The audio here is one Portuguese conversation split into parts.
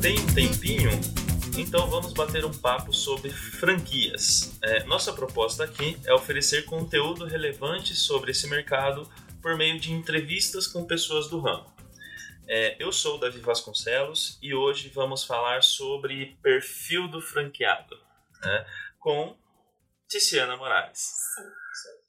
Tem um tempinho, então vamos bater um papo sobre franquias. É, nossa proposta aqui é oferecer conteúdo relevante sobre esse mercado por meio de entrevistas com pessoas do ramo. É, eu sou o Davi Vasconcelos e hoje vamos falar sobre perfil do franqueado né, com Tiziana Moraes. Sim.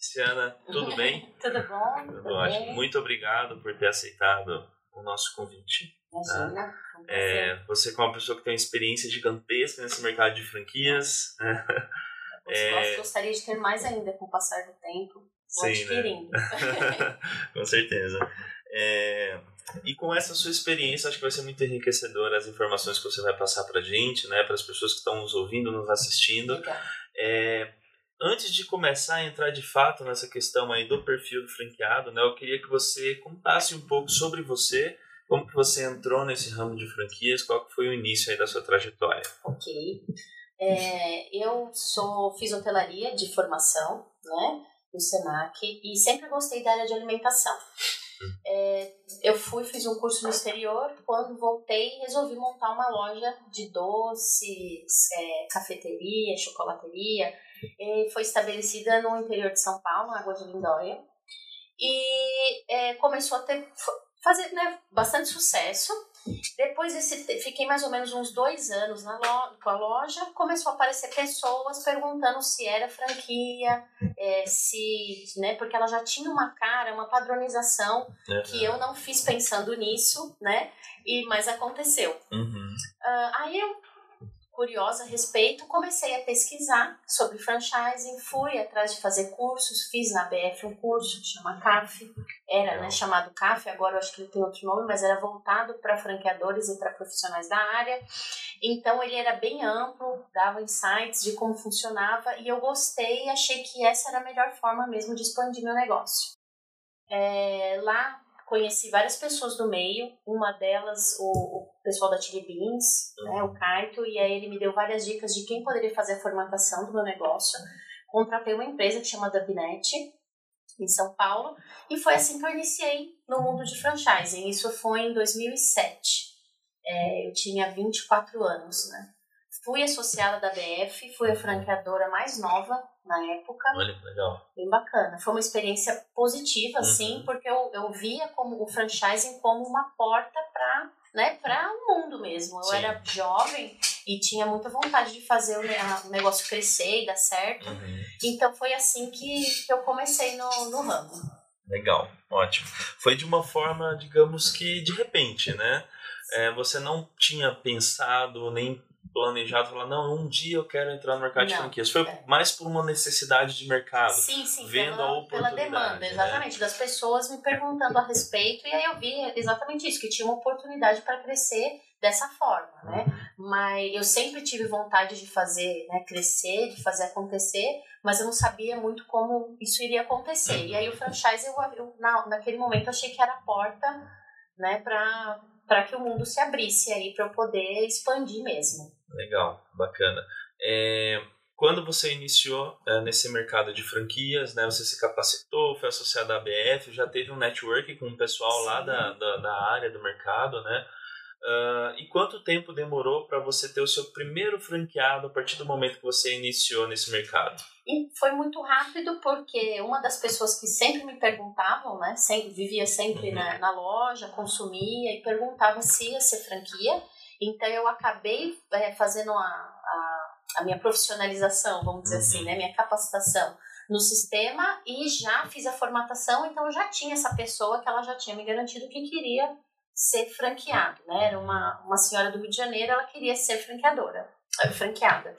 Tiziana, tudo bem? Tudo bom? Tudo ótimo. Muito obrigado por ter aceitado o nosso convite. Imagina. um É, você é uma pessoa que tem uma experiência gigantesca nesse mercado de franquias. né? é- Gostaria de ter mais ainda com o passar do tempo. Vou Sim, né? Com certeza. É, e com essa sua experiência, acho que vai ser muito enriquecedora as informações que você vai passar pra gente, né? Para as pessoas que estão nos ouvindo, nos assistindo. É, antes de começar a entrar de fato nessa questão aí do perfil do franqueado, né? Eu queria que você contasse um pouco sobre você, como que você entrou nesse ramo de franquias, qual que foi o início aí da sua trajetória. Ok. É, eu sou fiz hotelaria de formação, né, no Senac, e sempre gostei da área de alimentação. É, eu fui, fiz um curso no exterior, quando voltei, resolvi montar uma loja de doces, é, cafeteria, chocolateria. E foi estabelecida no interior de São Paulo, na Água de Lindóia. E é, começou a ter, fazer né, bastante sucesso. Depois desse, fiquei mais ou menos uns dois anos na lo, com a loja, começou a aparecer pessoas perguntando se era franquia, é, se, né, porque ela já tinha uma cara, uma padronização que eu não fiz pensando nisso, né, e mas aconteceu. Uhum. Ah, aí eu, curiosa a respeito, comecei a pesquisar sobre franchising, fui atrás de fazer cursos, fiz na BF um curso que chama CAF, era né, chamado CAF, agora eu acho que ele tem outro nome, mas era voltado para franqueadores e para profissionais da área. Então ele era bem amplo, dava insights de como funcionava e eu gostei e achei que essa era a melhor forma mesmo de expandir meu negócio. É, lá conheci várias pessoas do meio, uma delas o, o pessoal da Chili Beans, né, o Kaito, e aí ele me deu várias dicas de quem poderia fazer a formatação do meu negócio. Contratei uma empresa que chama Dubinet, em São Paulo, e foi assim que eu iniciei no mundo de franchising. Isso foi em 2007. É, eu tinha 24 anos, né? Fui associada da BF, fui a franqueadora mais nova na época Olha que legal. bem bacana. Foi uma experiência positiva, Uhum. assim, porque eu, eu via como o franchising como uma porta para né, para o mundo mesmo. Eu Sim. era jovem e tinha muita vontade de fazer o, negócio crescer e dar certo. Uhum. Então foi assim que, que eu comecei no, no ramo. Legal, ótimo. Foi de uma forma, digamos que de repente, né? É, você não tinha pensado nem planejado falar, não, um dia eu quero entrar no mercado de Não, franquias. Foi é. mais por uma necessidade de mercado. Sim, sim, vendo pela, a oportunidade, pela demanda, né? exatamente, das pessoas me perguntando a respeito, e aí eu vi exatamente isso, que tinha uma oportunidade para crescer dessa forma, né? Mas eu sempre tive vontade de fazer, né, crescer, de fazer acontecer, mas eu não sabia muito como isso iria acontecer. E aí o franchise, eu, eu na, naquele momento, achei que era a porta, né, para para que o mundo se abrisse aí, para eu poder expandir mesmo. Legal, bacana. É, quando você iniciou é, nesse mercado de franquias, né, você se capacitou, foi associado à ABF, já teve um network com o pessoal lá Sim. da, da, da área do mercado, né? Ah, e quanto tempo demorou para você ter o seu primeiro franqueado a partir do momento que você iniciou nesse mercado? E foi muito rápido porque uma das pessoas que sempre me perguntavam, né, sempre, vivia sempre Uhum. na, na loja, consumia e perguntava se ia ser franquia. Então eu acabei é, fazendo a, a, a minha profissionalização, vamos dizer Uhum. assim, né, minha capacitação no sistema e já fiz a formatação, então eu já tinha essa pessoa que ela já tinha me garantido que queria ser franqueado, né? Era uma, uma senhora do Rio de Janeiro, ela queria ser franqueadora, eh, franqueada.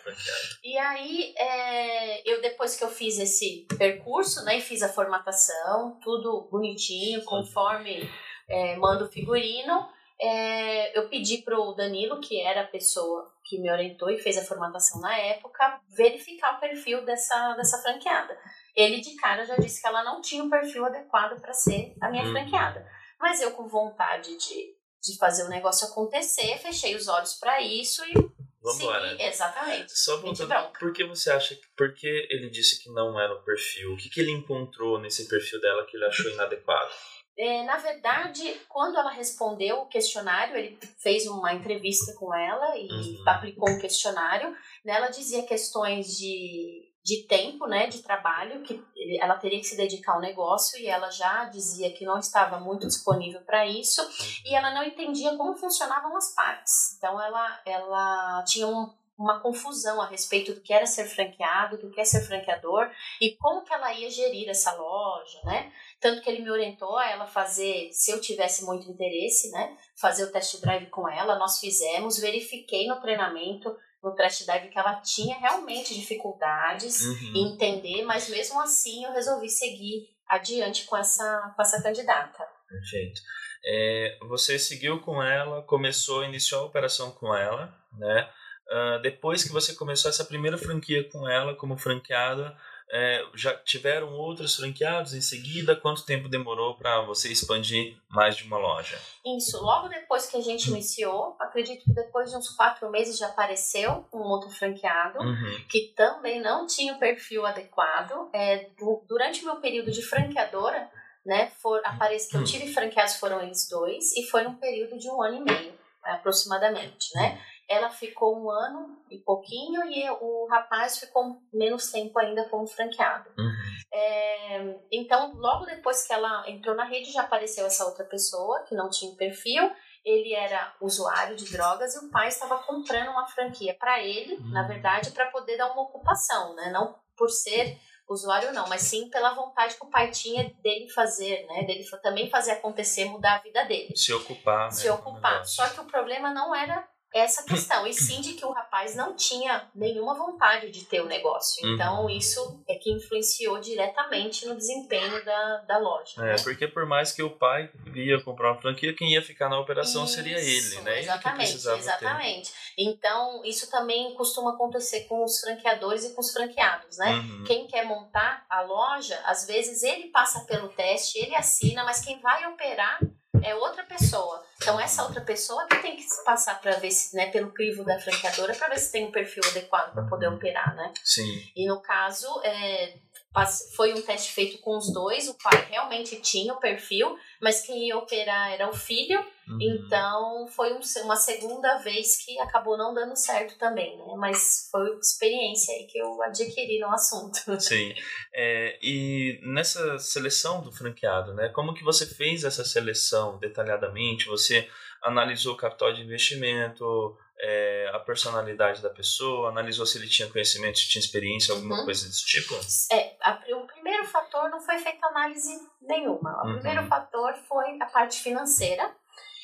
E aí, é, eu depois que eu fiz esse percurso, né, e fiz a formatação, tudo bonitinho, conforme é, manda o figurino, é, eu pedi pro Danilo, que era a pessoa que me orientou e fez a formatação na época, verificar o perfil dessa, dessa franqueada. Ele de cara já disse que ela não tinha o perfil adequado para ser a minha Uhum. franqueada. Mas eu, com vontade de, de fazer o negócio acontecer, fechei os olhos para isso e Vamos embora. Exatamente. Só voltando, por que você acha que. Por que ele disse que não era o perfil? O que, que ele encontrou nesse perfil dela que ele achou inadequado? É, na verdade, quando ela respondeu o questionário, ele fez uma entrevista com ela e uhum. aplicou um questionário. Nela dizia questões de, de tempo, né, de trabalho, que ela teria que se dedicar ao negócio e ela já dizia que não estava muito disponível para isso e ela não entendia como funcionavam as partes. Então ela, ela tinha um, uma confusão a respeito do que era ser franqueado, do que é ser franqueador e como que ela ia gerir essa loja, né? Tanto que ele me orientou a ela fazer, se eu tivesse muito interesse, né? Fazer o test drive com ela, nós fizemos, verifiquei no treinamento, no test drive que ela tinha realmente dificuldades uhum. em entender, mas mesmo assim eu resolvi seguir adiante com essa, com essa candidata. Perfeito. É, você seguiu com ela, começou, iniciou a operação com ela, né? Uh, depois que você começou essa primeira franquia com ela como franqueada, é, já tiveram outros franqueados em seguida? Quanto tempo demorou para você expandir mais de uma loja? Isso, logo depois que a gente iniciou, acredito que depois de uns quatro meses já apareceu um outro franqueado uhum. que também não tinha o perfil adequado. É, do, durante o meu período de franqueadora, né, for, aparece que eu tive franqueados foram eles dois e foi num período de um ano e meio aproximadamente, né? Ela ficou um ano e pouquinho e o rapaz ficou menos tempo ainda como franqueado. Uhum. É, então, logo depois que ela entrou na rede, já apareceu essa outra pessoa que não tinha perfil. Ele era usuário de drogas e o pai estava comprando uma franquia para ele, uhum. na verdade, para poder dar uma ocupação, né? Não por ser usuário não, mas sim pela vontade que o pai tinha dele fazer, né? Dele também fazer acontecer, mudar a vida dele. Se ocupar, Se né, ocupar. Só que o problema não era essa questão, e sim de que o rapaz não tinha nenhuma vontade de ter o negócio. Uhum. Então, isso é que influenciou diretamente no desempenho da, da loja. É, né? porque por mais que o pai ia comprar uma franquia, quem ia ficar na operação isso, seria ele, né? Exatamente, exatamente. Ter. Então, isso também costuma acontecer com os franqueadores e com os franqueados, né? Uhum. Quem quer montar a loja, às vezes ele passa pelo teste, ele assina, mas quem vai operar é outra pessoa. Então, essa outra pessoa que tem que passar para ver se, né, pelo crivo da franqueadora, para ver se tem um perfil adequado para poder operar, né? Sim. E no caso, é, foi um teste feito com os dois, o pai realmente tinha o perfil, mas quem ia operar era o filho, uhum. então foi um, uma segunda vez que acabou não dando certo também, né? Mas foi experiência aí que eu adquiri no assunto. Sim, é, e nessa seleção do franqueado, né? Como que você fez essa seleção detalhadamente? Você analisou o capital de investimento, é, a personalidade da pessoa, analisou se ele tinha conhecimento, se tinha experiência, alguma uhum. coisa desse tipo? É, fator não foi feita análise nenhuma. O uhum. primeiro fator foi a parte financeira.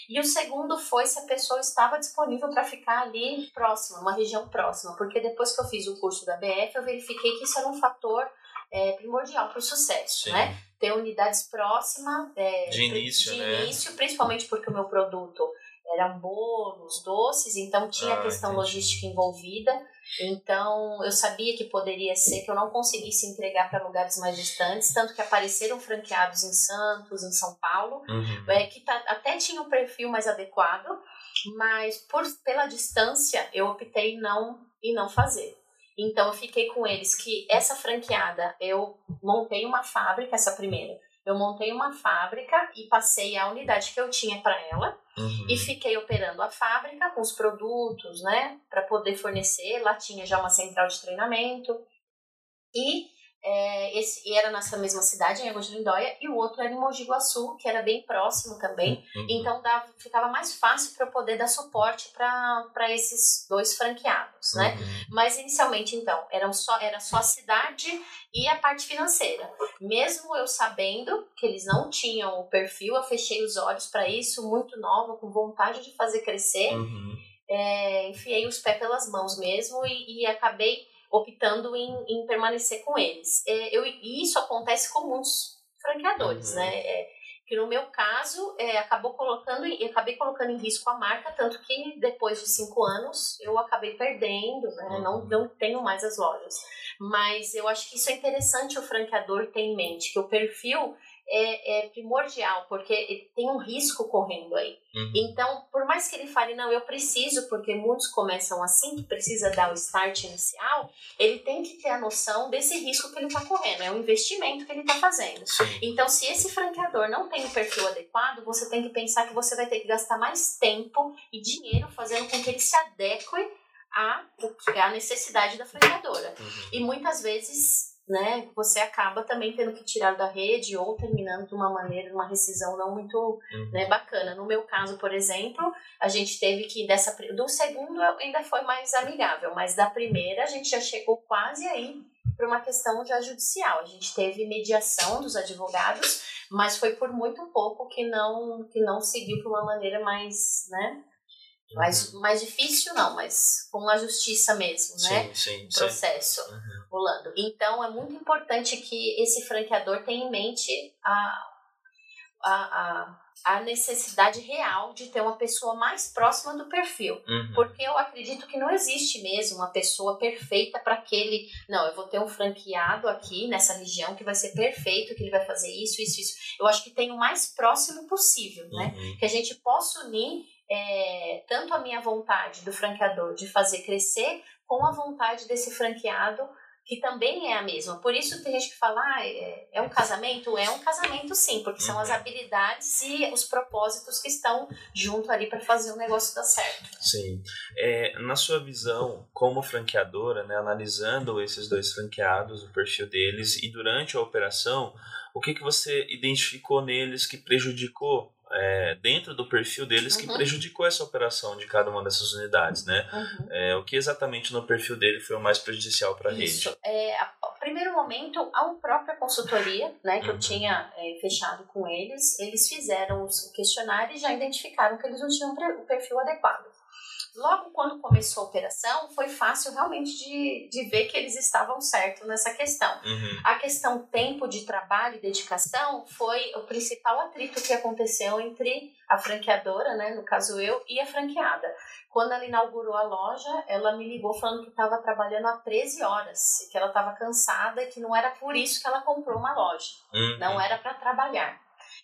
E o segundo foi se a pessoa estava disponível para ficar ali próxima, uma região próxima. Porque depois que eu fiz o curso da BF, eu verifiquei que isso era um fator é, primordial para o sucesso, Sim. né? Ter unidades próximas é, de início, de né? início, principalmente porque o meu produto eram bolos, doces, então tinha ah, a questão entendi. logística envolvida. Então eu sabia que poderia ser que eu não conseguisse entregar para lugares mais distantes, tanto que apareceram franqueados em Santos, em São Paulo, uhum. é, que tá, até tinha um perfil mais adequado, mas por, pela distância eu optei não e não fazer. Então eu fiquei com eles que essa franqueada eu montei uma fábrica, essa primeira eu montei uma fábrica e passei a unidade que eu tinha para ela uhum. e fiquei operando a fábrica com os produtos, né, para poder fornecer. Lá tinha já uma central de treinamento e é, esse era nessa mesma cidade, em Águas de Lindóia, e o outro era em Mogi Guaçu, que era bem próximo também. Uhum. Então dava, ficava mais fácil para eu poder dar suporte para esses dois franqueados, né? Uhum. Mas inicialmente, então, eram só, era só a cidade e a parte financeira. Mesmo eu sabendo que eles não tinham o perfil, eu fechei os olhos para isso, muito nova, com vontade de fazer crescer. Uhum. É, enfiei os pés pelas mãos mesmo e, e acabei optando em, em permanecer com eles. É, eu, e isso acontece com muitos franqueadores, uhum. né? É, que no meu caso é, acabou colocando, acabei colocando em risco a marca, tanto que depois de cinco anos eu acabei perdendo, né? Uhum. Não, não tenho mais as lojas. Mas eu acho que isso é interessante o franqueador ter em mente, que o perfil é, é, primordial, porque tem um risco correndo aí. Uhum. Então, por mais que ele fale, não, eu preciso, porque muitos começam assim, que precisa dar o start inicial, ele tem que ter a noção desse risco que ele está correndo, é um investimento que ele está fazendo. Sim. Então, se esse franqueador não tem o perfil adequado, você tem que pensar que você vai ter que gastar mais tempo e dinheiro fazendo com que ele se adeque à, à necessidade da franqueadora. Uhum. E muitas vezes né, você acaba também tendo que tirar da rede ou terminando de uma maneira, uma rescisão não muito uhum. né, bacana. No meu caso, por exemplo, a gente teve que dessa do segundo ainda foi mais amigável, mas da primeira a gente já chegou quase aí para uma questão já judicial. A gente teve mediação dos advogados, mas foi por muito pouco que não que não seguiu para uma maneira mais, né, mais, uhum. mais difícil não, mas com a justiça mesmo, né? Sim, sim. Processo sim. Uhum. rolando. Então é muito importante que esse franqueador tenha em mente a, a, a, a necessidade real de ter uma pessoa mais próxima do perfil. Uhum. Porque eu acredito que não existe mesmo uma pessoa perfeita para aquele. Não, eu vou ter um franqueado aqui nessa região que vai ser perfeito, que ele vai fazer isso, isso, isso. Eu acho que tem o mais próximo possível, né? Uhum. Que a gente possa unir é, tanto a minha vontade do franqueador de fazer crescer, com a vontade desse franqueado que também é a mesma. Por isso tem gente que fala, ah, é, é um casamento? É um casamento sim, porque são as uhum. habilidades e os propósitos que estão junto ali para fazer o negócio dar certo. Sim. É, na sua visão, como franqueadora, né, analisando esses dois franqueados, o perfil deles, e durante a operação, o que, que você identificou neles que prejudicou é, dentro do perfil deles uhum. que prejudicou essa operação de cada uma dessas unidades, né? Uhum. É, o que exatamente no perfil dele foi o mais prejudicial para a rede? É, a, primeiro momento, a própria consultoria, né, que uhum. eu tinha é, fechado com eles, eles fizeram o questionário e já identificaram que eles não tinham o perfil adequado. Logo quando começou a operação, foi fácil realmente de, de ver que eles estavam certos nessa questão. Uhum. A questão tempo de trabalho e dedicação foi o principal atrito que aconteceu entre a franqueadora, né, no caso eu, e a franqueada. Quando ela inaugurou a loja, ela me ligou falando que estava trabalhando há 13 horas, que ela estava cansada e que não era por isso que ela comprou uma loja. Uhum. Não era para trabalhar.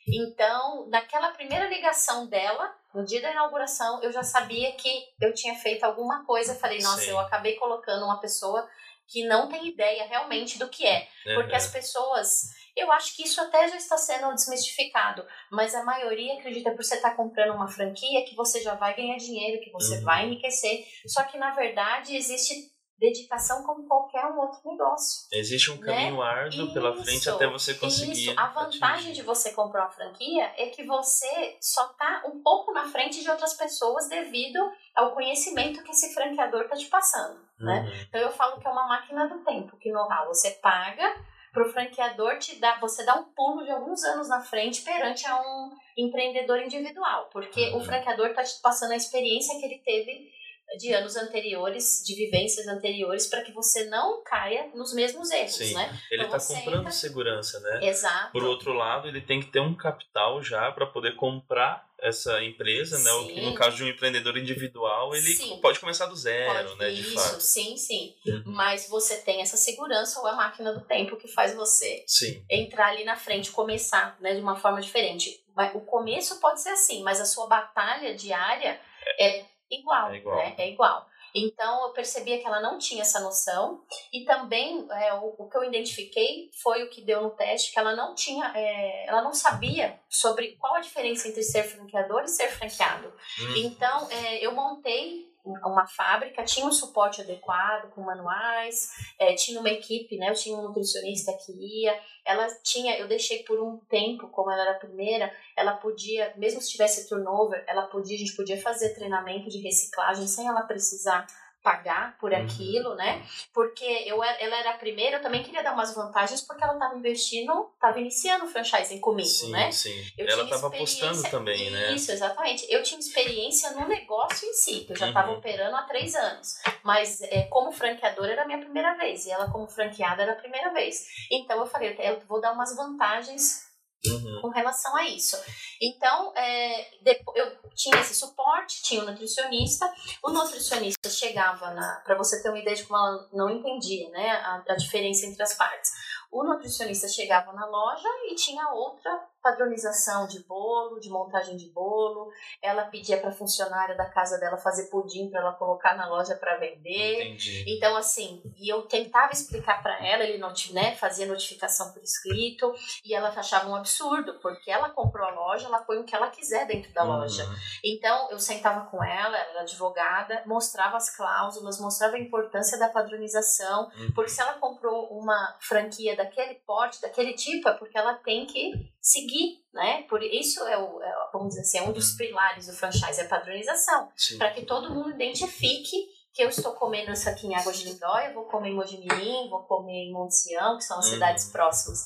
Então, naquela primeira ligação dela, no dia da inauguração, eu já sabia que eu tinha feito alguma coisa. Falei, nossa, Sim. eu acabei colocando uma pessoa que não tem ideia realmente do que é. Porque uhum. as pessoas. Eu acho que isso até já está sendo desmistificado, mas a maioria acredita por você estar tá comprando uma franquia que você já vai ganhar dinheiro, que você uhum. vai enriquecer. Só que na verdade existe dedicação como qualquer um outro negócio. Existe um caminho né? árduo isso, pela frente até você conseguir. Isso. A vantagem atingir. de você comprar uma franquia é que você só está um pouco na frente de outras pessoas devido ao conhecimento que esse franqueador está te passando. Né? Uhum. Né? Então eu falo que é uma máquina do tempo, que know-how você paga para o franqueador te dar, você dá um pulo de alguns anos na frente perante a um empreendedor individual, porque uhum. o franqueador está te passando a experiência que ele teve de anos anteriores, de vivências anteriores, para que você não caia nos mesmos erros, Sim. né? Ele está então comprando entra... segurança, né? Exato. Por outro lado, ele tem que ter um capital já para poder comprar essa empresa, sim. né? O que no caso de um empreendedor individual, ele sim. pode começar do zero, pode, né? De isso, fato. sim, sim. Uhum. Mas você tem essa segurança ou a máquina do tempo que faz você sim. entrar ali na frente, começar, né? De uma forma diferente. O começo pode ser assim, mas a sua batalha diária é igual, é igual. Né? É igual. Então eu percebia que ela não tinha essa noção e também é, o, o, que eu identifiquei foi o que deu no teste que ela não tinha, é, ela não sabia sobre qual a diferença entre ser franqueador e ser franqueado. Hum. Então é, eu montei uma fábrica, tinha um suporte adequado com manuais, é, tinha uma equipe, né? Eu tinha um nutricionista que ia. Ela tinha, eu deixei por um tempo, como ela era a primeira, ela podia, mesmo se tivesse turnover, ela podia, a gente podia fazer treinamento de reciclagem sem ela precisar pagar por uhum. aquilo, né? Porque eu, ela era a primeira, eu também queria dar umas vantagens porque ela estava investindo, estava iniciando o franchising comigo, sim, né? Sim, eu Ela estava apostando também, né? Isso, exatamente. Eu tinha experiência no negócio em si, que eu já estava uhum. operando há três anos. Mas é, como franqueadora era a minha primeira vez, e ela como franqueada era a primeira vez. Então eu falei, eu vou dar umas vantagens Uhum. com relação a isso. Então, é, eu tinha esse suporte, tinha um nutricionista. O nutricionista chegava, para você ter uma ideia de como ela não entendia né, a, a diferença entre as partes. o nutricionista chegava na loja e tinha outra padronização de bolo, de montagem de bolo. Ela pedia para a funcionária da casa dela fazer pudim para ela colocar na loja para vender. Entendi. Então assim, e eu tentava explicar para ela, ele não né, fazia notificação por escrito e ela achava um absurdo, porque ela comprou a loja, ela põe o que ela quiser dentro da Uhum. loja. Então eu sentava com ela, ela era advogada, mostrava as cláusulas, mostrava a importância da padronização, Uhum. porque se ela comprou uma franquia daquele porte, daquele tipo, é porque ela tem que seguir, né? Por isso é o, é, vamos dizer assim, é um dos pilares do franchise, é a padronização, para que todo mundo identifique que eu estou comendo isso aqui em Água de Lindóia, vou comer em Mojimirim, vou comer em Monte Sião, que são as Uhum. cidades próximas.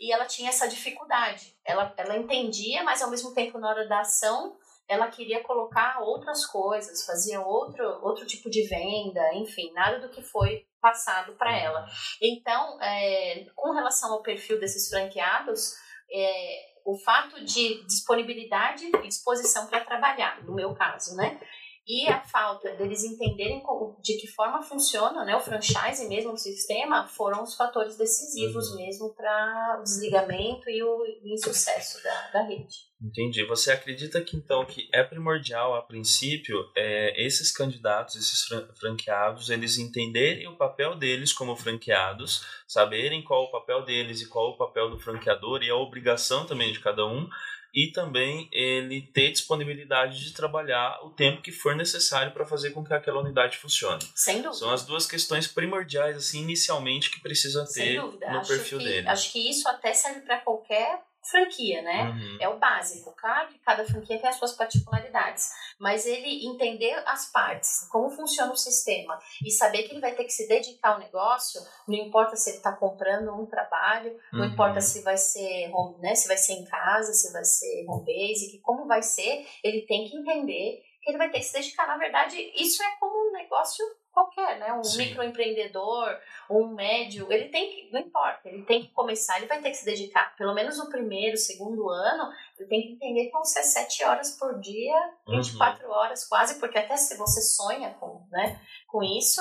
E ela tinha essa dificuldade. Ela, ela entendia, mas ao mesmo tempo, na hora da ação, ela queria colocar outras coisas, fazia outro, outro tipo de venda, enfim, nada do que foi passado para ela. Então, é, com relação ao perfil desses franqueados, é, o fato de disponibilidade e disposição para trabalhar, no meu caso, né? E a falta deles entenderem como- de que forma funciona né, o franchise mesmo, o sistema, foram os fatores decisivos Uhum. mesmo para o desligamento e o insucesso da, da rede. Entendi. Você acredita que então que é primordial a princípio é, esses candidatos, esses fran- franqueados, eles entenderem o papel deles como franqueados, saberem qual o papel deles e qual o papel do franqueador e a obrigação também de cada um, e também ele ter disponibilidade de trabalhar o tempo que for necessário para fazer com que aquela unidade funcione. Sem dúvida. São as duas questões primordiais assim inicialmente que precisa ter no acho perfil que, dele. Acho que isso até serve para qualquer franquia, né? Uhum. É o básico, claro que cada franquia tem as suas particularidades, mas ele entender as partes, como funciona o sistema e saber que ele vai ter que se dedicar ao negócio, não importa se ele está comprando um trabalho, não Uhum. importa se vai ser home, né, se vai ser em casa, se vai ser home base, como vai ser, ele tem que entender que ele vai ter que se dedicar. Na verdade, isso é como um negócio qualquer, né? Um Sim. microempreendedor, um médio, ele tem que, não importa, ele tem que começar, ele vai ter que se dedicar, pelo menos no primeiro, segundo ano, ele tem que entender que vão ser sete horas por dia, 24 horas quase, porque até se você sonha com, né, com isso,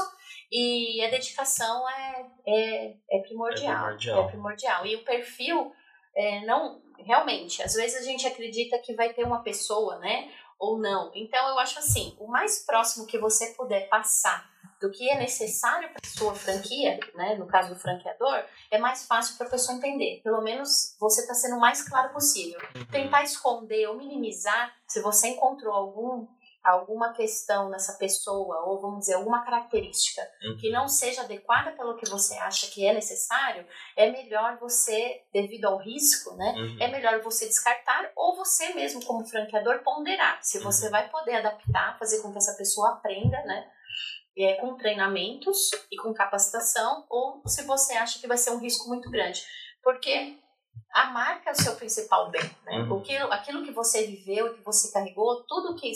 e a dedicação é, é, é primordial. É primordial. É primordial. E o perfil, é, não, realmente, às vezes a gente acredita que vai ter uma pessoa, né, ou não. Então eu acho assim, o mais próximo que você puder passar do que é necessário para sua franquia, né, no caso do franqueador, é mais fácil para a pessoa entender. Pelo menos você está sendo o mais claro possível. Tentar esconder ou minimizar, se você encontrou algum alguma questão nessa pessoa ou vamos dizer alguma característica Uhum. que não seja adequada pelo que você acha que é necessário, é melhor você, devido ao risco, né, Uhum. é melhor você descartar ou você mesmo como franqueador ponderar se você Uhum. vai poder adaptar, fazer com que essa pessoa aprenda, né, é, com treinamentos e com capacitação, ou se você acha que vai ser um risco muito grande, porque a marca é o seu principal bem, né? Uhum. Porque aquilo que você viveu, que você carregou, tudo que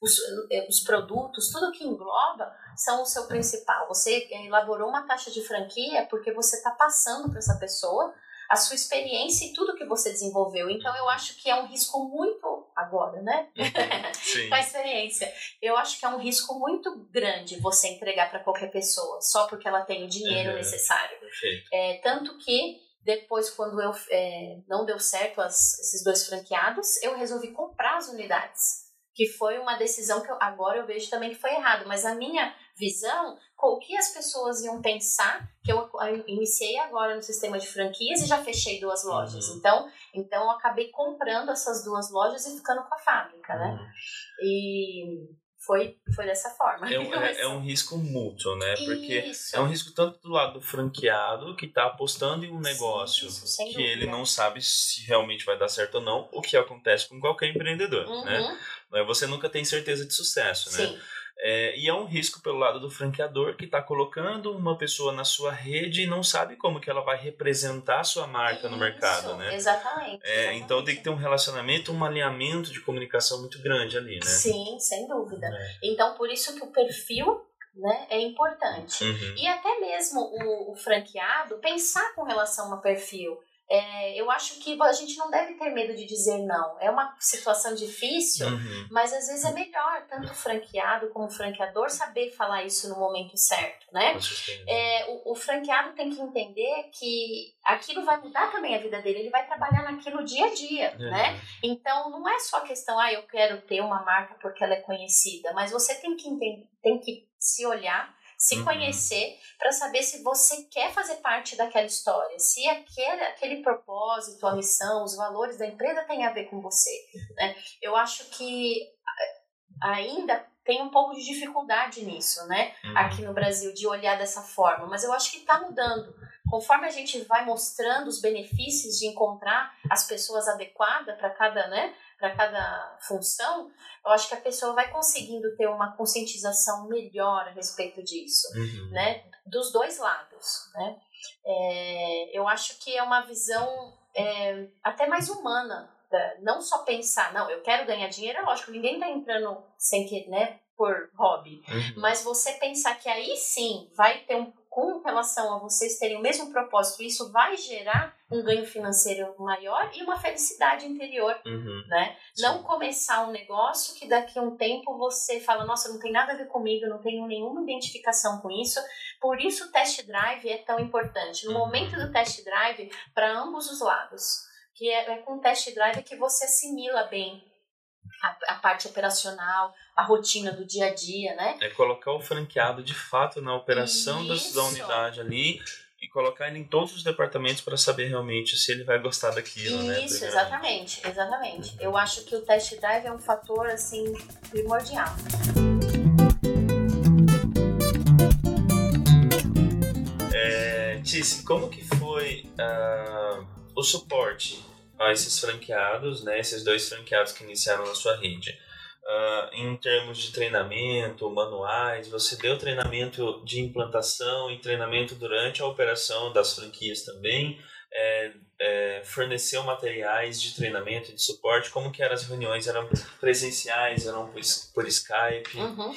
os, eh, os produtos, tudo que engloba são o seu principal. Você elaborou uma taxa de franquia porque você está passando para essa pessoa a sua experiência e tudo que você desenvolveu. Então eu acho que é um risco muito agora, né? Uhum. Sim. Com a experiência. Eu acho que é um risco muito grande você entregar para qualquer pessoa só porque ela tem o dinheiro Uhum. necessário. Perfeito. É, tanto que depois, quando eu é, não deu certo as, esses dois franqueados, eu resolvi comprar as unidades. Que foi uma decisão que eu, agora eu vejo também que foi errado. Mas a minha visão, o que as pessoas iam pensar, que eu, eu iniciei agora no sistema de franquias e já fechei duas lojas. Uhum. Então, então eu acabei comprando essas duas lojas e ficando com a fábrica, né? Uhum. E foi, foi dessa forma. É, um- é- é um risco mútuo, né? Porque Isso. é um risco tanto do lado do franqueado que está apostando em um negócio Isso, que dúvida. ele não sabe se realmente vai dar certo ou não, o que acontece com qualquer empreendedor, Uhum, né? Mas Você nunca tem certeza de sucesso, né? Sim. É, e é um risco pelo lado do franqueador que está colocando uma pessoa na sua rede e não sabe como que ela vai representar a sua marca no Isso, mercado, né? Exatamente. É, exatamente. então tem que ter um relacionamento, um alinhamento de comunicação muito grande ali, né? Sim, sem dúvida. É. Então, por isso que o perfil né, é importante. Uhum. E até mesmo o, o franqueado pensar com relação ao perfil. É, eu acho que a gente não deve ter medo de dizer não. É uma situação difícil, uhum. mas às vezes é melhor, tanto o franqueado como o franqueador, saber falar isso no momento certo, né? É, o, o franqueado tem que entender que aquilo vai mudar também a vida dele, ele vai trabalhar naquilo dia a dia, uhum. né? Então não é só questão, ah, eu quero ter uma marca porque ela é conhecida, mas você tem que entender, tem que se olhar se uhum. conhecer para saber se você quer fazer parte daquela história, se aquele, aquele propósito, a missão, os valores da empresa tem a ver com você. Né? Eu acho que ainda tem um pouco de dificuldade nisso, né? Uhum. Aqui no Brasil, de olhar dessa forma, mas eu acho que está mudando. Conforme a gente vai mostrando os benefícios de encontrar as pessoas adequadas para cada, né? Para cada função, eu acho que a pessoa vai conseguindo ter uma conscientização melhor a respeito disso, uhum. né? Dos dois lados, né? É, eu acho que é uma visão é, até mais humana, não só pensar, não, eu quero ganhar dinheiro, é lógico, ninguém está entrando sem que, né, por hobby, uhum. mas você pensar que aí sim vai ter um com relação a vocês terem o mesmo propósito, isso vai gerar um ganho financeiro maior e uma felicidade interior, uhum. né? Sim. Não começar um negócio que daqui a um tempo você fala, nossa, não tem nada a ver comigo, não tenho nenhuma identificação com isso. Por isso o test drive é tão importante. No uhum. momento do test drive, para ambos os lados, que é, é com o test drive que você assimila bem a, a, parte operacional, a rotina do dia a dia, né? É colocar o franqueado de fato na operação da, da unidade ali e colocar ele em todos os departamentos para saber realmente se ele vai gostar daquilo, Isso, né? Isso, exatamente, exatamente. Eu acho que o test drive é um fator assim primordial. É, Tice, como que foi uh, o suporte a esses franqueados, né, esses dois franqueados que iniciaram na sua rede. Uh, em termos de treinamento, manuais, você deu treinamento de implantação e treinamento durante a operação das franquias também, é, é, forneceu materiais de treinamento, de suporte? Como que eram as reuniões? Eram presenciais? Eram por, por Skype? Uhum.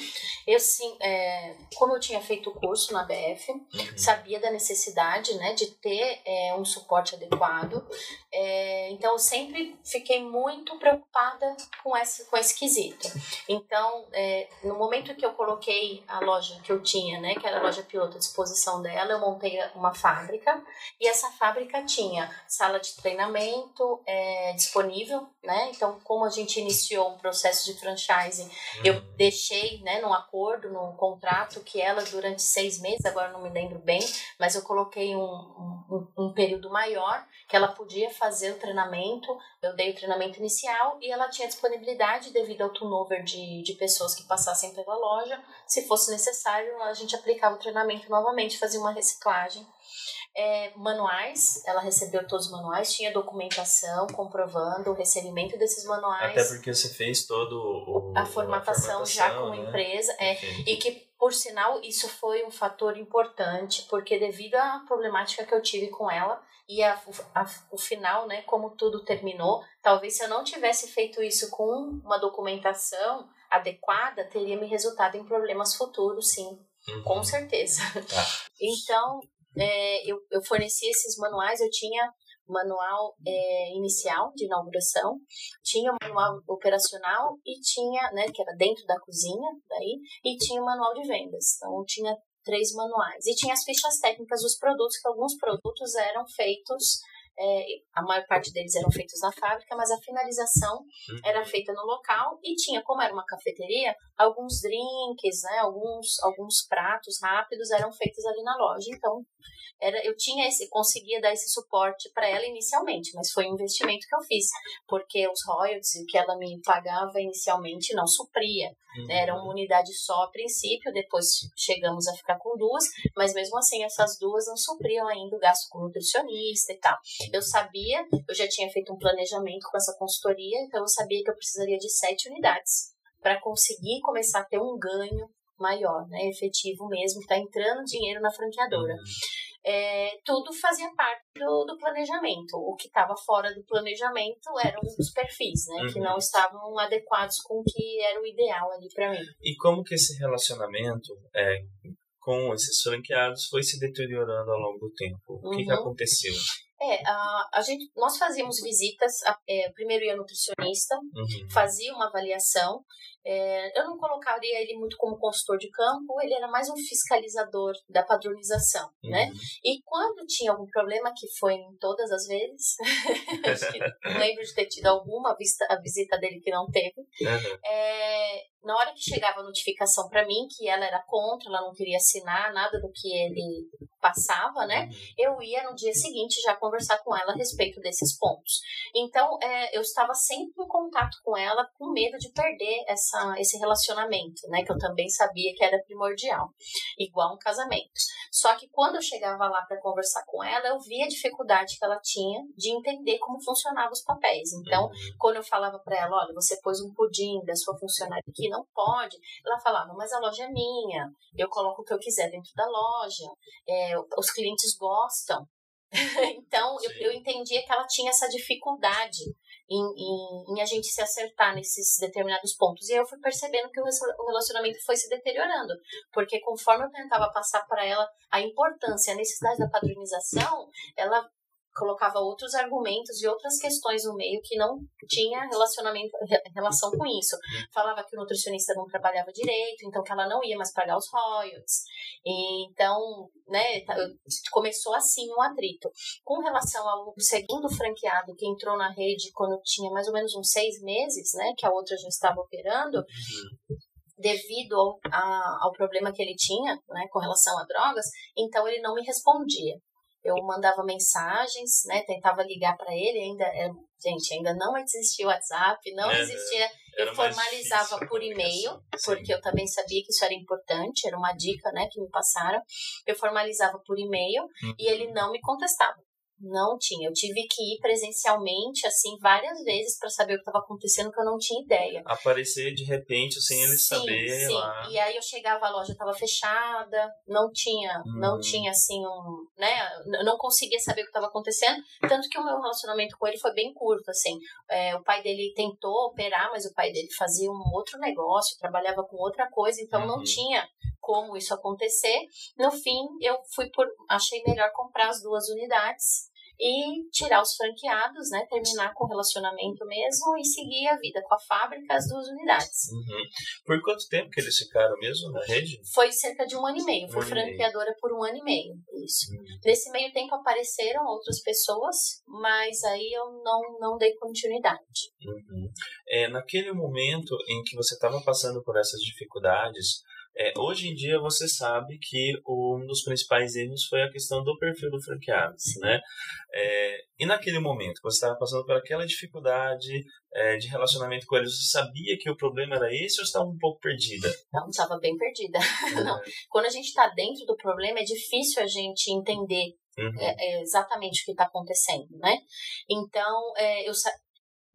Eu sim, é, como eu tinha feito o curso na BF, uhum. sabia da necessidade né, de ter é, um suporte adequado. É, então eu sempre fiquei muito preocupada com esse, com esse quesito. Então, é, no momento que eu coloquei a loja que eu tinha, né, que era a loja piloto à disposição dela, eu montei uma fábrica e essa fábrica tinha sala de treinamento é, disponível, né? Então, como a gente iniciou um processo de franchising, uhum. eu deixei, né, num acordo, num contrato, que ela durante seis meses, agora não me lembro bem, mas eu coloquei um, um, um período maior que ela podia fazer o treinamento, eu dei o treinamento inicial e ela tinha disponibilidade devido ao turnover de, de pessoas que passassem pela loja, se fosse necessário, a gente aplicava o treinamento novamente, fazia uma reciclagem é, manuais, ela recebeu todos os manuais, tinha documentação comprovando o recebimento desses manuais. Até porque você fez todo o, a, formatação a, formatação já com a né? empresa, é, e que por sinal isso foi um fator importante, porque devido à problemática que eu tive com ela e a, a, o final, né, como tudo terminou, talvez se eu não tivesse feito isso com uma documentação adequada, teria me resultado em problemas futuros, sim. Uhum. Com certeza. Tá. Então, é, eu, eu forneci esses manuais, eu tinha manual é, inicial de inauguração, tinha manual operacional e tinha, né, que era dentro da cozinha, daí, e tinha o manual de vendas. Então, tinha três manuais. E tinha as fichas técnicas dos produtos, que alguns produtos eram feitos é, a maior parte deles eram feitos na fábrica, mas a finalização uhum. era feita no local e tinha, como era uma cafeteria, alguns drinks, né, alguns, alguns pratos rápidos eram feitos ali na loja. Então, era, eu tinha esse, conseguia dar esse suporte para ela inicialmente, mas foi um investimento que eu fiz, porque os royalties, o que ela me pagava inicialmente não supria. Uhum. Era uma unidade só a princípio, depois chegamos a ficar com duas, mas mesmo assim essas duas não supriam ainda o gasto com nutricionista e tal. Eu sabia, eu já tinha feito um planejamento com essa consultoria, então eu sabia que eu precisaria de sete unidades para conseguir começar a ter um ganho maior, né, efetivo mesmo, está entrando dinheiro na franqueadora. Uhum. É, tudo fazia parte do, do planejamento. O que estava fora do planejamento eram os perfis, né, uhum. que não estavam adequados com o que era o ideal ali para mim. E como que esse relacionamento é, com esses franqueados foi se deteriorando ao longo do tempo? O que, que uhum. aconteceu? É, a, a gente, nós fazíamos visitas, a, é, primeiro ia nutricionista, uhum. fazia uma avaliação, é, eu não colocaria ele muito como consultor de campo, ele era mais um fiscalizador da padronização, né? uhum. né? E quando tinha algum problema, que foi em todas as vezes, não lembro de ter tido alguma vista, a visita dele que não teve, uhum. é, na hora que chegava a notificação para mim que ela era contra, ela não queria assinar nada do que ele passava, né? Uhum. Eu ia no dia seguinte já conversar com ela a respeito desses pontos. Então, é, eu estava sempre em contato com ela, com medo de perder essa, esse relacionamento, né? Que eu também sabia que era primordial, igual um casamento. Só que quando eu chegava lá para conversar com ela, eu via a dificuldade que ela tinha de entender como funcionavam os papéis. Então, uhum. quando eu falava para ela, olha, você pôs um pudim da sua funcionária aqui, não pode, ela falava, mas a loja é minha, eu coloco o que eu quiser dentro da loja, é, os clientes gostam. então, eu, eu entendia que ela tinha essa dificuldade em, em, em, a gente se acertar nesses determinados pontos. E eu fui percebendo que o relacionamento foi se deteriorando, porque conforme eu tentava passar para ela a importância, a necessidade da padronização, ela colocava outros argumentos e outras questões no meio que não tinha relacionamento relação com isso. Falava que o nutricionista não trabalhava direito, então que ela não ia mais pagar os royalties. Então, né, tá, começou assim um atrito. Com relação ao segundo franqueado que entrou na rede quando tinha mais ou menos uns seis meses, né, que a outra já estava operando, devido ao, a, ao problema que ele tinha, né, com relação a drogas, então ele não me respondia eu mandava mensagens, né? Tentava ligar para ele, ainda era, é, gente, ainda não existia o WhatsApp, não é, existia. Eu formalizava por e-mail, porque eu também sabia que isso era importante, era uma dica, né, que me passaram. Eu formalizava por e-mail uhum. e ele não me contestava. Não tinha. Eu tive que ir presencialmente, assim, várias vezes para saber o que estava acontecendo, que eu não tinha ideia. Aparecer de repente, sem ele sim, saber. Sim, lá. e aí eu chegava, a loja estava fechada, não tinha, hum. não tinha, assim, um. né? Eu não conseguia saber o que estava acontecendo. Tanto que o meu relacionamento com ele foi bem curto, assim. É, o pai dele tentou operar, mas o pai dele fazia um outro negócio, trabalhava com outra coisa, então uhum. não tinha como isso acontecer. No fim, eu fui por. achei melhor comprar as duas unidades e tirar os franqueados, né, terminar com o relacionamento mesmo e seguir a vida com a fábrica, as duas unidades. Uhum. Por quanto tempo que eles ficaram mesmo na rede? Foi cerca de um ano e meio. Fui um franqueadora meio. por um ano e meio. Isso. Uhum. Nesse meio tempo apareceram outras pessoas, mas aí eu não, não dei continuidade. Uhum. É, naquele momento em que você estava passando por essas dificuldades, é, hoje em dia você sabe que um dos principais erros foi a questão do perfil do franqueado, né? É, e naquele momento você estava passando por aquela dificuldade é, de relacionamento com eles, você sabia que o problema era esse ou estava um pouco perdida? Não, estava bem perdida. Não. Quando a gente está dentro do problema é difícil a gente entender Uhum. É, é exatamente o que está acontecendo, né? Então, é, eu,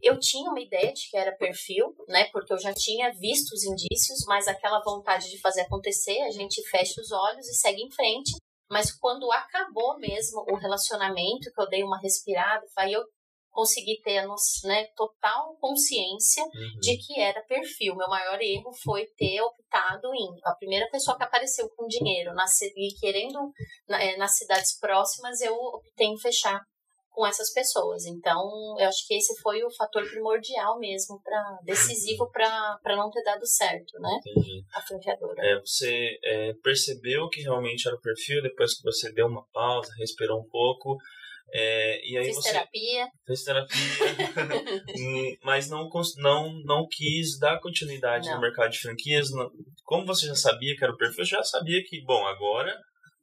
eu tinha uma ideia de que era perfil, né? Porque eu já tinha visto os indícios, mas aquela vontade de fazer acontecer, a gente fecha os olhos e segue em frente. Mas quando acabou mesmo o relacionamento, que eu dei uma respirada, aí eu consegui ter né, total consciência uhum. de que era perfil. Meu maior erro foi ter optado em a primeira pessoa que apareceu com dinheiro na, e querendo é, nas cidades próximas, eu optei em fechar com essas pessoas. Então, eu acho que esse foi o fator primordial mesmo, para decisivo para não ter dado certo, né? Entendi. A franqueadora. É, você é, percebeu que realmente era o perfil depois que você deu uma pausa, respirou um pouco. É, e aí Fiz você terapia. Fez terapia, mas não, não, não quis dar continuidade não. no mercado de franquias. Como você já sabia que era o perfil, já sabia que, bom, agora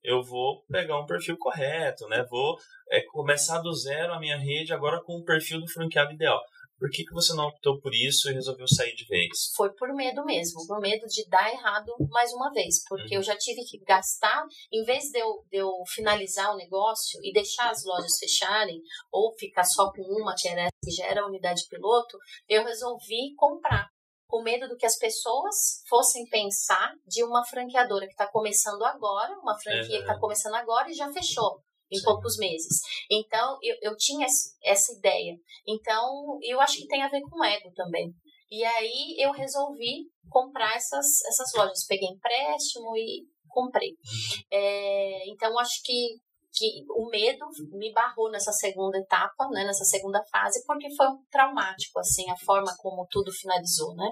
eu vou pegar um perfil correto, né? Vou é, começar do zero a minha rede agora com o perfil do franqueado ideal. Por que, que você não optou por isso e resolveu sair de vez? Foi por medo mesmo, por medo de dar errado mais uma vez, porque uhum. eu já tive que gastar, em vez de eu, de eu finalizar o negócio e deixar as lojas fecharem, ou ficar só com uma, que, já era a unidade piloto, eu resolvi comprar com medo do que as pessoas fossem pensar de uma franqueadora que está começando agora, uma franquia uhum. que está começando agora e já fechou em Sim. poucos meses. Então, eu, eu tinha essa ideia. Então, eu acho que tem a ver com ego também. E aí, eu resolvi comprar essas, essas lojas. Peguei empréstimo e comprei. Uhum. É, então, acho que que o medo me barrou nessa segunda etapa, né, nessa segunda fase, porque foi um traumático, assim, a forma como tudo finalizou, né?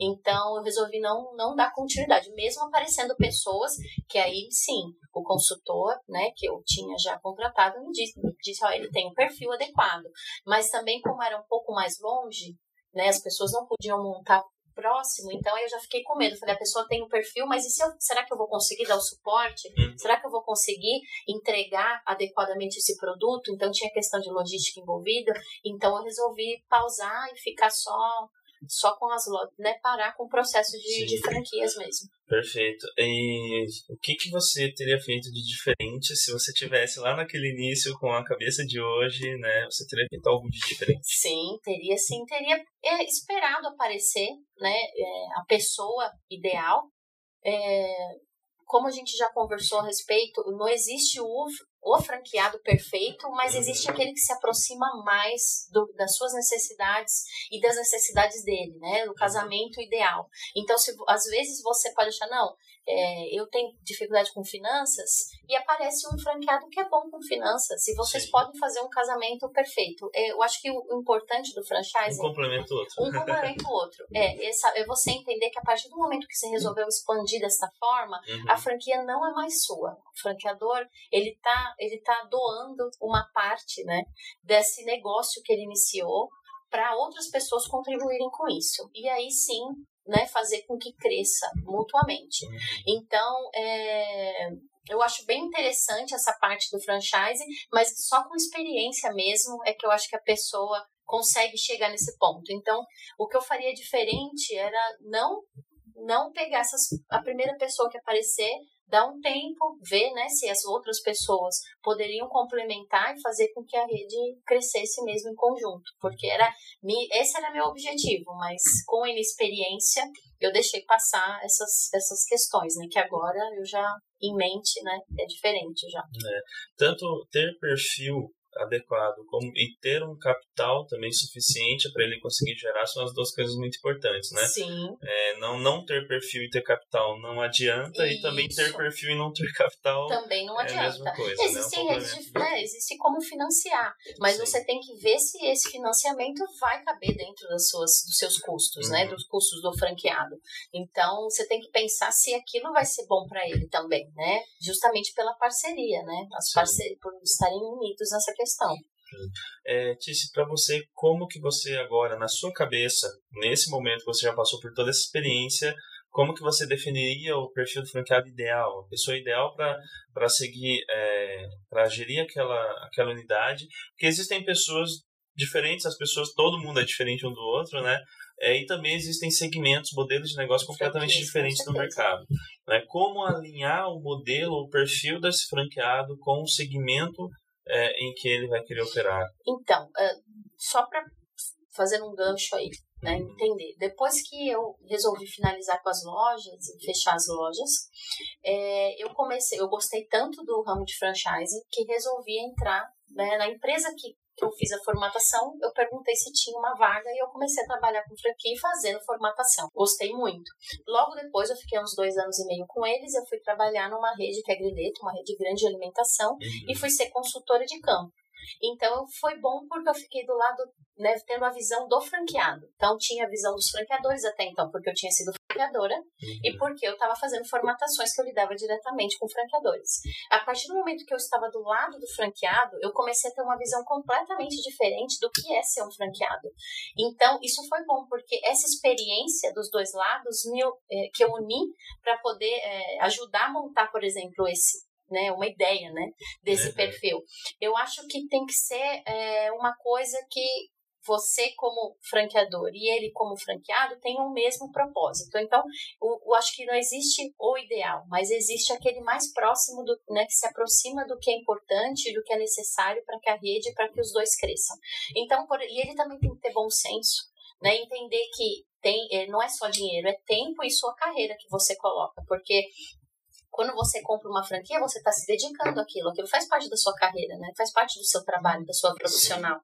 Então eu resolvi não, não dar continuidade, mesmo aparecendo pessoas que aí sim, o consultor, né, que eu tinha já contratado, me disse, me disse ó, ele tem um perfil adequado, mas também como era um pouco mais longe, né, as pessoas não podiam montar próximo, então eu já fiquei com medo. Falei, a pessoa tem um perfil, mas e se eu, será que eu vou conseguir dar o suporte? Uhum. Será que eu vou conseguir entregar adequadamente esse produto? Então tinha questão de logística envolvida, então eu resolvi pausar e ficar só só com as lojas, né? Parar com o processo de, de, franquias mesmo. Perfeito. E o que, que você teria feito de diferente se você tivesse lá naquele início com a cabeça de hoje, né? Você teria feito algo de diferente? Sim, teria sim, teria é, esperado aparecer, né? É, a pessoa ideal. É, como a gente já conversou a respeito, não existe o, o franqueado perfeito, mas existe aquele que se aproxima mais do, das suas necessidades e das necessidades dele, né? Do casamento ideal. Então, se, às vezes você pode achar, não, é, eu tenho dificuldade com finanças e aparece um franqueado que é bom com finanças e vocês Sim. podem fazer um casamento perfeito. É, eu acho que o importante do franchise um complementa o outro. Um complementa o outro. É, essa, é você entender que a partir do momento que você resolveu expandir dessa forma, uhum. a franquia não é mais sua. O franqueador, ele tá, ele tá doando uma parte, né, desse negócio que ele iniciou para outras pessoas contribuírem com isso. E aí sim, né, fazer com que cresça mutuamente. Uhum. Então, é, eu acho bem interessante essa parte do franchise, mas só com experiência mesmo é que eu acho que a pessoa consegue chegar nesse ponto. Então, o que eu faria diferente era não não pegar essas, a primeira pessoa que aparecer dar um tempo, ver né, se as outras pessoas poderiam complementar e fazer com que a rede crescesse mesmo em conjunto, porque era esse era meu objetivo, mas com a inexperiência eu deixei passar essas, essas questões, né, que agora eu já em mente, né, é diferente já. É, tanto ter perfil adequado como, e ter um capital também suficiente para ele conseguir gerar são as duas coisas muito importantes, né? Sim. É, não, não ter perfil e ter capital não adianta Isso. e também ter perfil e não ter capital também não adianta. É a mesma coisa, existe, né? Um né? existe como financiar, mas Sim. você tem que ver se esse financiamento vai caber dentro das suas, dos seus custos, né? uhum. né? Dos custos do franqueado. Então você tem que pensar se aquilo vai ser bom para ele também, né? Justamente pela parceria, né? As parcerias por estarem unidos nessa questão questão. É, Tice, para você, como que você agora, na sua cabeça, nesse momento que você já passou por toda essa experiência, como que você definiria o perfil do franqueado ideal, a pessoa ideal para seguir, é, para gerir aquela, aquela unidade? Porque existem pessoas diferentes, as pessoas, todo mundo é diferente um do outro, né? É, e também existem segmentos, modelos de negócio completamente diferentes no mercado. Né? Como alinhar o modelo, o perfil desse franqueado com o segmento é, em que ele vai querer operar? Então, uh, só para fazer um gancho aí, né, uhum. entender. Depois que eu resolvi finalizar com as lojas e fechar as lojas, é, eu comecei, eu gostei tanto do ramo de franchise que resolvi entrar né, na empresa que que eu fiz a formatação, eu perguntei se tinha uma vaga e eu comecei a trabalhar com franquia e fazendo formatação. Gostei muito. Logo depois, eu fiquei uns dois anos e meio com eles, eu fui trabalhar numa rede que é Grileto, uma rede grande de alimentação, uhum. e fui ser consultora de campo. Então foi bom porque eu fiquei do lado, né, tendo a visão do franqueado. Então tinha a visão dos franqueadores até então, porque eu tinha sido franqueadora uhum. e porque eu estava fazendo formatações que eu lidava diretamente com franqueadores. A partir do momento que eu estava do lado do franqueado, eu comecei a ter uma visão completamente diferente do que é ser um franqueado. Então isso foi bom porque essa experiência dos dois lados me, eh, que eu uni para poder eh, ajudar a montar, por exemplo, esse né, uma ideia, né, desse uhum. perfil. Eu acho que tem que ser é, uma coisa que você como franqueador e ele como franqueado tenham o mesmo propósito. Então, eu, acho que não existe o ideal, mas existe aquele mais próximo do, né, que se aproxima do que é importante, do que é necessário para que a rede, para que os dois cresçam. Então, por, e ele também tem que ter bom senso, né, entender que tem, é, não é só dinheiro, é tempo e sua carreira que você coloca, porque quando você compra uma franquia, você está se dedicando àquilo. Aquilo faz parte da sua carreira, né? Faz parte do seu trabalho, da sua profissional.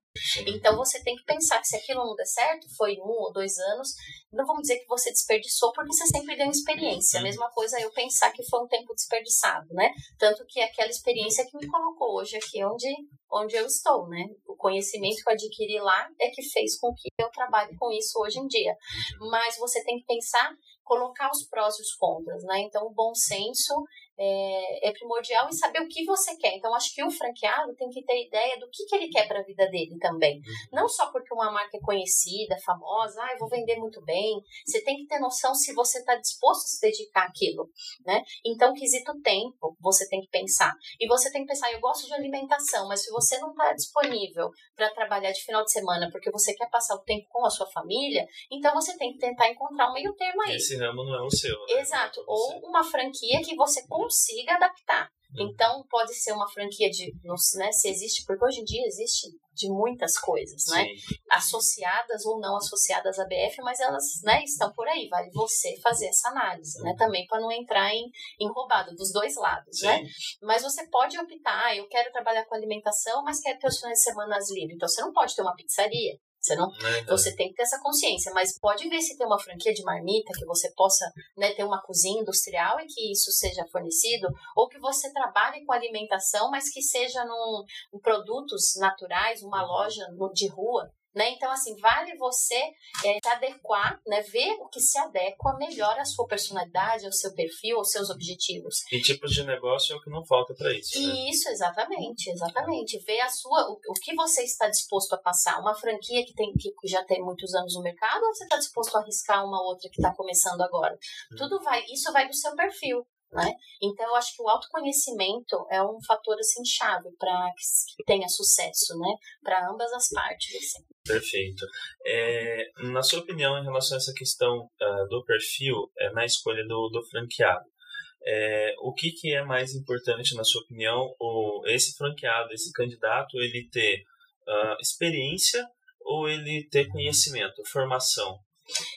Então você tem que pensar que se aquilo não der certo, foi um ou dois anos, não vamos dizer que você desperdiçou, porque você sempre ganha experiência. A uhum. mesma coisa eu pensar que foi um tempo desperdiçado, né? Tanto que aquela experiência que me colocou hoje aqui onde, onde eu estou, né? O conhecimento que eu adquiri lá é que fez com que eu trabalhe com isso hoje em dia. Uhum. Mas você tem que pensar colocar os prós e os contras, né? Então, o bom senso é, é, primordial em saber o que você quer. Então, acho que o franqueado tem que ter ideia do que, que ele quer para a vida dele também. Uhum. Não só porque uma marca é conhecida, famosa, ah, eu vou vender muito bem. Você tem que ter noção se você está disposto a se dedicar àquilo, né? Então, quesito tempo, você tem que pensar. E você tem que pensar, eu gosto de alimentação, mas se você não está disponível para trabalhar de final de semana porque você quer passar o tempo com a sua família, então você tem que tentar encontrar um meio termo aí. Esse ramo não é o seu. Né? Exato. Ou uma franquia que você consiga adaptar. Uhum. Então, pode ser uma franquia de, né, se existe, porque hoje em dia existe de muitas coisas, né? Associadas ou não associadas à BF, mas elas, né, estão por aí. Vale você fazer essa análise, né? Também para não entrar em, em roubado dos dois lados, né? Sim. né? Mas você pode optar, ah, eu quero trabalhar com alimentação, mas quero ter os finais de semana livres. Então, você não pode ter uma pizzaria. Você não, é, você tem que ter essa consciência, mas pode ver se tem uma franquia de marmita que você possa né, ter uma cozinha industrial e que isso seja fornecido, ou que você trabalhe com alimentação, mas que seja num, em produtos naturais, uma uhum. loja no, de rua, né? Então, assim, vale você é, se adequar, né? ver o que se adequa melhor à sua personalidade, ao seu perfil, aos seus objetivos. E tipos de negócio é o que não falta para isso. Né? Isso, exatamente, exatamente. Ver a sua, o, o, que você está disposto a passar. Uma franquia que, tem, que já tem muitos anos no mercado, ou você está disposto a arriscar uma outra que está começando agora? Hum. Tudo vai, isso vai do seu perfil. Né? Então, eu acho que o autoconhecimento é um fator assim chave para que tenha sucesso, né? Para ambas as partes. Assim. Perfeito. É, na sua opinião, em relação a essa questão uh, do perfil é, na escolha do, do franqueado, é, o que, que é mais importante, na sua opinião, o, esse franqueado, esse candidato, ele ter uh, experiência ou ele ter conhecimento, formação?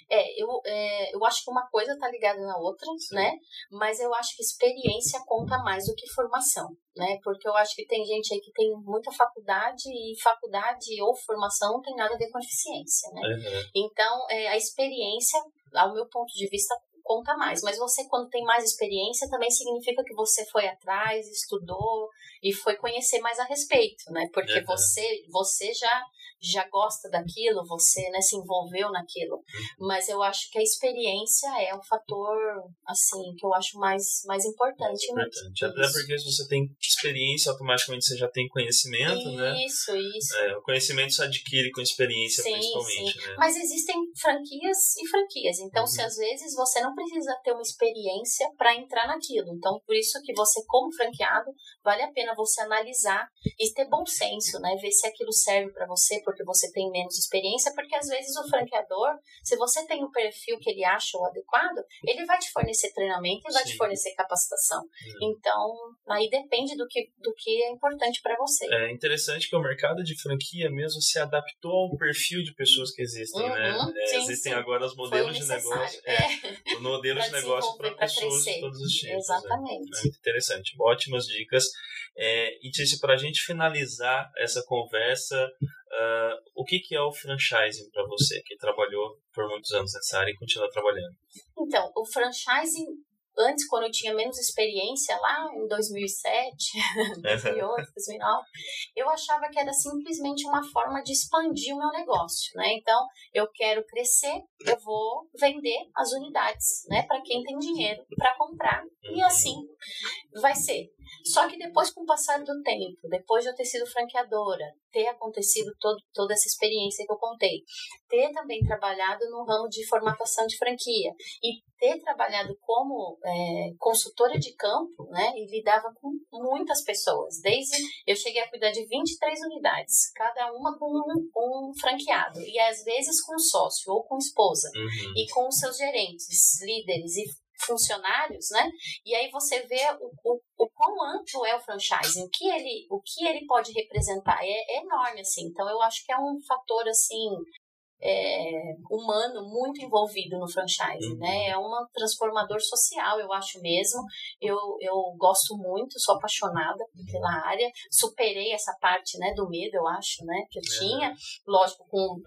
É, eu, é, eu acho que uma coisa tá ligada na outra, Sim. né? Mas eu acho que experiência conta mais do que formação, né? Porque eu acho que tem gente aí que tem muita faculdade e faculdade ou formação não tem nada a ver com eficiência, né? Uhum. Então, é, a experiência, ao meu ponto de vista, conta mais. Mas você, quando tem mais experiência, também significa que você foi atrás, estudou e foi conhecer mais a respeito, né? Porque uhum. você, você já já gosta daquilo, você né, se envolveu naquilo. Mas eu acho que a experiência é um fator, assim, que eu acho mais, mais importante. importante. Até porque se você tem experiência, automaticamente você já tem conhecimento, isso, né? Isso, isso. É, o conhecimento se adquire com experiência, sim, principalmente, sim. né? Mas existem franquias e franquias. Então, uhum. se às vezes você não precisa ter uma experiência para entrar naquilo. Então, por isso que você, como franqueado, vale a pena você analisar e ter bom senso, né? Ver se aquilo serve para você, porque você tem menos experiência, porque às vezes o franqueador, se você tem um perfil que ele acha o adequado, ele vai te fornecer treinamento e vai Sim. te fornecer capacitação. Uhum. Então, aí depende do que, do que é importante para você. É interessante que o mercado de franquia mesmo se adaptou ao perfil de pessoas que existem, né? uhum. né? É, sim, existem sim. agora os modelos de negócio. É, é. O modelo de negócio para pessoas crescer. de todos os tipos. Né? Exatamente. É, interessante. Ótimas dicas. É, e Tícia, para a gente finalizar essa conversa, Uh, o que, que é o franchising para você, que trabalhou por muitos anos nessa área e continua trabalhando? Então, o franchising, antes, quando eu tinha menos experiência, lá em 2007, 2008, 2009, eu achava que era simplesmente uma forma de expandir o meu negócio, né? Então, eu quero crescer, eu vou vender as unidades, né? Para quem tem dinheiro para comprar. E uhum. assim vai ser. Só que depois, com o passar do tempo, depois de eu ter sido franqueadora, ter acontecido todo, toda essa experiência que eu contei, ter também trabalhado no ramo de formatação de franquia e ter trabalhado como é, consultora de campo, né, e lidava com muitas pessoas, desde eu cheguei a cuidar de 23 unidades, cada uma com um, um franqueado, e às vezes com sócio ou com esposa, uhum. e com seus gerentes, líderes e funcionários, né? E aí você vê o, o, o quão amplo é o franchising, o que ele, o que ele pode representar é, é enorme, assim. Então eu acho que é um fator assim é, humano muito envolvido no franchising, né? uhum. né? É um transformador social, eu acho mesmo. Eu, eu gosto muito, sou apaixonada pela área. Superei essa parte, né, do medo, eu acho, né, que eu é. tinha. Lógico, com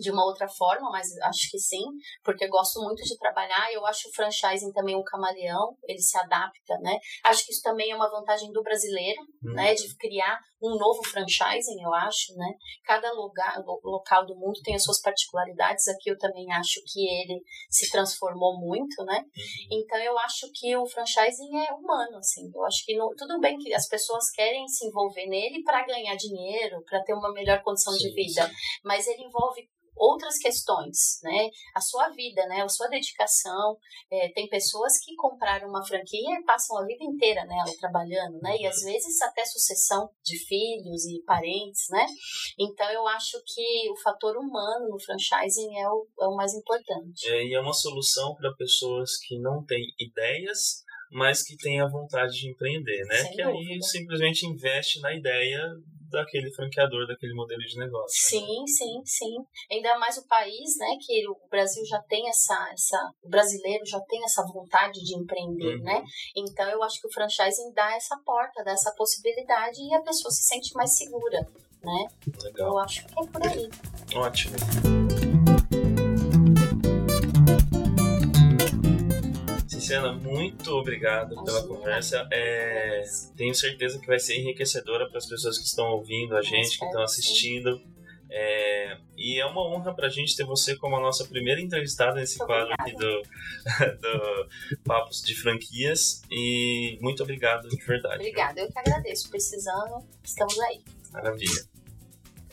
de uma outra forma, mas acho que sim, porque eu gosto muito de trabalhar. Eu acho o franchising também um camaleão, ele se adapta, né? Acho que isso também é uma vantagem do brasileiro, hum. né? De criar um novo franchising, eu acho, né? Cada lugar, local do mundo tem as suas particularidades. Aqui eu também acho que ele se transformou muito, né? Uhum. Então eu acho que o franchising é humano, assim. Eu acho que no, tudo bem que as pessoas querem se envolver nele para ganhar dinheiro, para ter uma melhor condição sim, de vida, sim. mas ele envolve outras questões, né? A sua vida, né? A sua dedicação. É, tem pessoas que compraram uma franquia e passam a vida inteira nela trabalhando, né? E às vezes até sucessão de filhos e parentes, né? Então eu acho que o fator humano no franchising é o, é o mais importante. É, e é uma solução para pessoas que não têm ideias mas que têm a vontade de empreender, né? Sem que dúvida. aí simplesmente investe na ideia daquele franqueador, daquele modelo de negócio. Sim, né? sim, sim. Ainda mais o país, né, que o Brasil já tem essa, essa o brasileiro já tem essa vontade de empreender, uhum. né? Então eu acho que o franchising dá essa porta, dá essa possibilidade e a pessoa se sente mais segura, né? Legal. Eu acho que é por aí. Ótimo. Luciana, muito obrigado pela conversa. É, tenho certeza que vai ser enriquecedora para as pessoas que estão ouvindo a gente, que estão assistindo. É, e é uma honra para a gente ter você como a nossa primeira entrevistada nesse quadro aqui do, do Papos de Franquias. E muito obrigado de verdade. Obrigada, eu que agradeço. Precisando, estamos aí. Maravilha.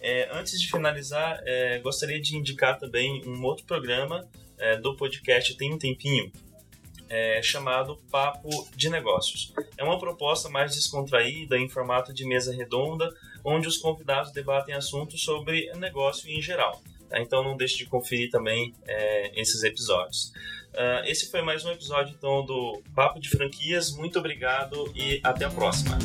É, antes de finalizar, é, gostaria de indicar também um outro programa é, do podcast Tem um Tempinho, é, chamado Papo de Negócios. É uma proposta mais descontraída, em formato de mesa redonda, onde os convidados debatem assuntos sobre negócio em geral. Tá? Então não deixe de conferir também é, esses episódios. Uh, esse foi mais um episódio então do Papo de Franquias. Muito obrigado e até a próxima.